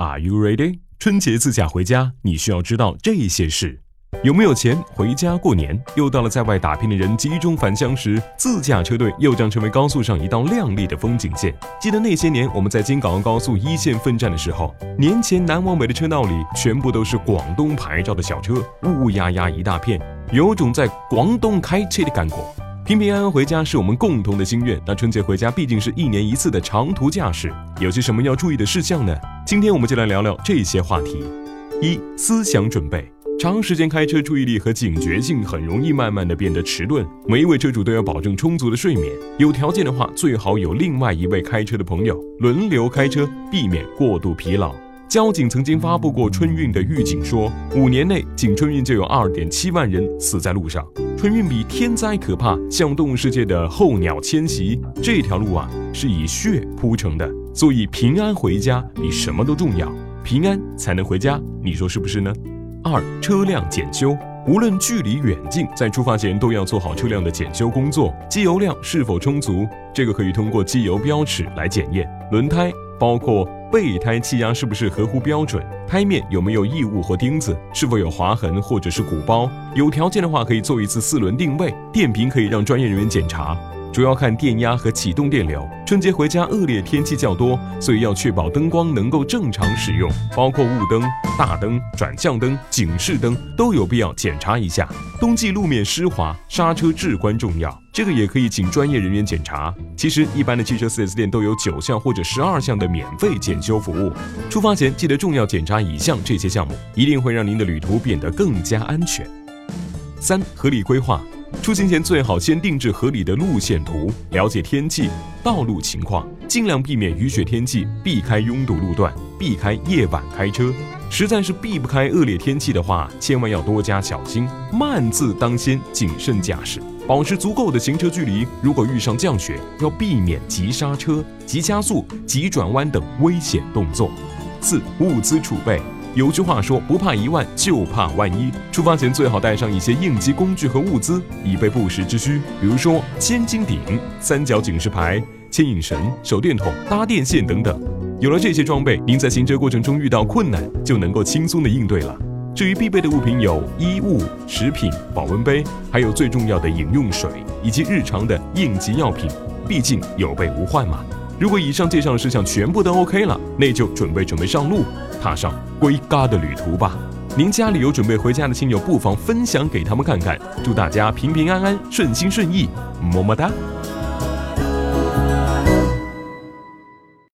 Are you ready？春节自驾回家，你需要知道这些事：有没有钱回家过年？又到了在外打拼的人集中返乡时，自驾车队又将成为高速上一道亮丽的风景线。记得那些年我们在京港澳高速一线奋战的时候，年前南往北的车道里全部都是广东牌照的小车，乌乌压压一大片，有种在广东开车的感觉。平平安安回家是我们共同的心愿。那春节回家毕竟是一年一次的长途驾驶，有些什么要注意的事项呢？今天我们就来聊聊这些话题。一、思想准备。长时间开车，注意力和警觉性很容易慢慢的变得迟钝。每一位车主都要保证充足的睡眠，有条件的话，最好有另外一位开车的朋友轮流开车，避免过度疲劳。交警曾经发布过春运的预警，说五年内仅春运就有二点七万人死在路上。春运比天灾可怕，像动物世界的候鸟迁徙，这条路啊是以血铺成的，所以平安回家比什么都重要，平安才能回家，你说是不是呢？二车辆检修，无论距离远近，在出发前都要做好车辆的检修工作，机油量是否充足，这个可以通过机油标尺来检验，轮胎包括。备胎气压是不是合乎标准？胎面有没有异物或钉子？是否有划痕或者是鼓包？有条件的话，可以做一次四轮定位。电瓶可以让专业人员检查。主要看电压和启动电流。春节回家恶劣天气较多，所以要确保灯光能够正常使用，包括雾灯、大灯、转向灯、警示灯都有必要检查一下。冬季路面湿滑，刹车至关重要，这个也可以请专业人员检查。其实一般的汽车 4S 店都有九项或者十二项的免费检修服务。出发前记得重要检查以上这些项目，一定会让您的旅途变得更加安全。三、合理规划。出行前最好先定制合理的路线图，了解天气、道路情况，尽量避免雨雪天气，避开拥堵路段，避开夜晚开车。实在是避不开恶劣天气的话，千万要多加小心，慢字当先，谨慎驾驶，保持足够的行车距离。如果遇上降雪，要避免急刹车、急加速、急转弯等危险动作。四、物资储备。有句话说，不怕一万，就怕万一。出发前最好带上一些应急工具和物资，以备不时之需。比如说千斤顶、三角警示牌、牵引绳、手电筒、搭电线等等。有了这些装备，您在行车过程中遇到困难，就能够轻松的应对了。至于必备的物品有衣物、食品、保温杯，还有最重要的饮用水，以及日常的应急药品。毕竟有备无患嘛。如果以上介绍的事项全部都 OK 了，那就准备准备上路，踏上归家的旅途吧。您家里有准备回家的亲友，不妨分享给他们看看。祝大家平平安安、顺心顺意，么么哒。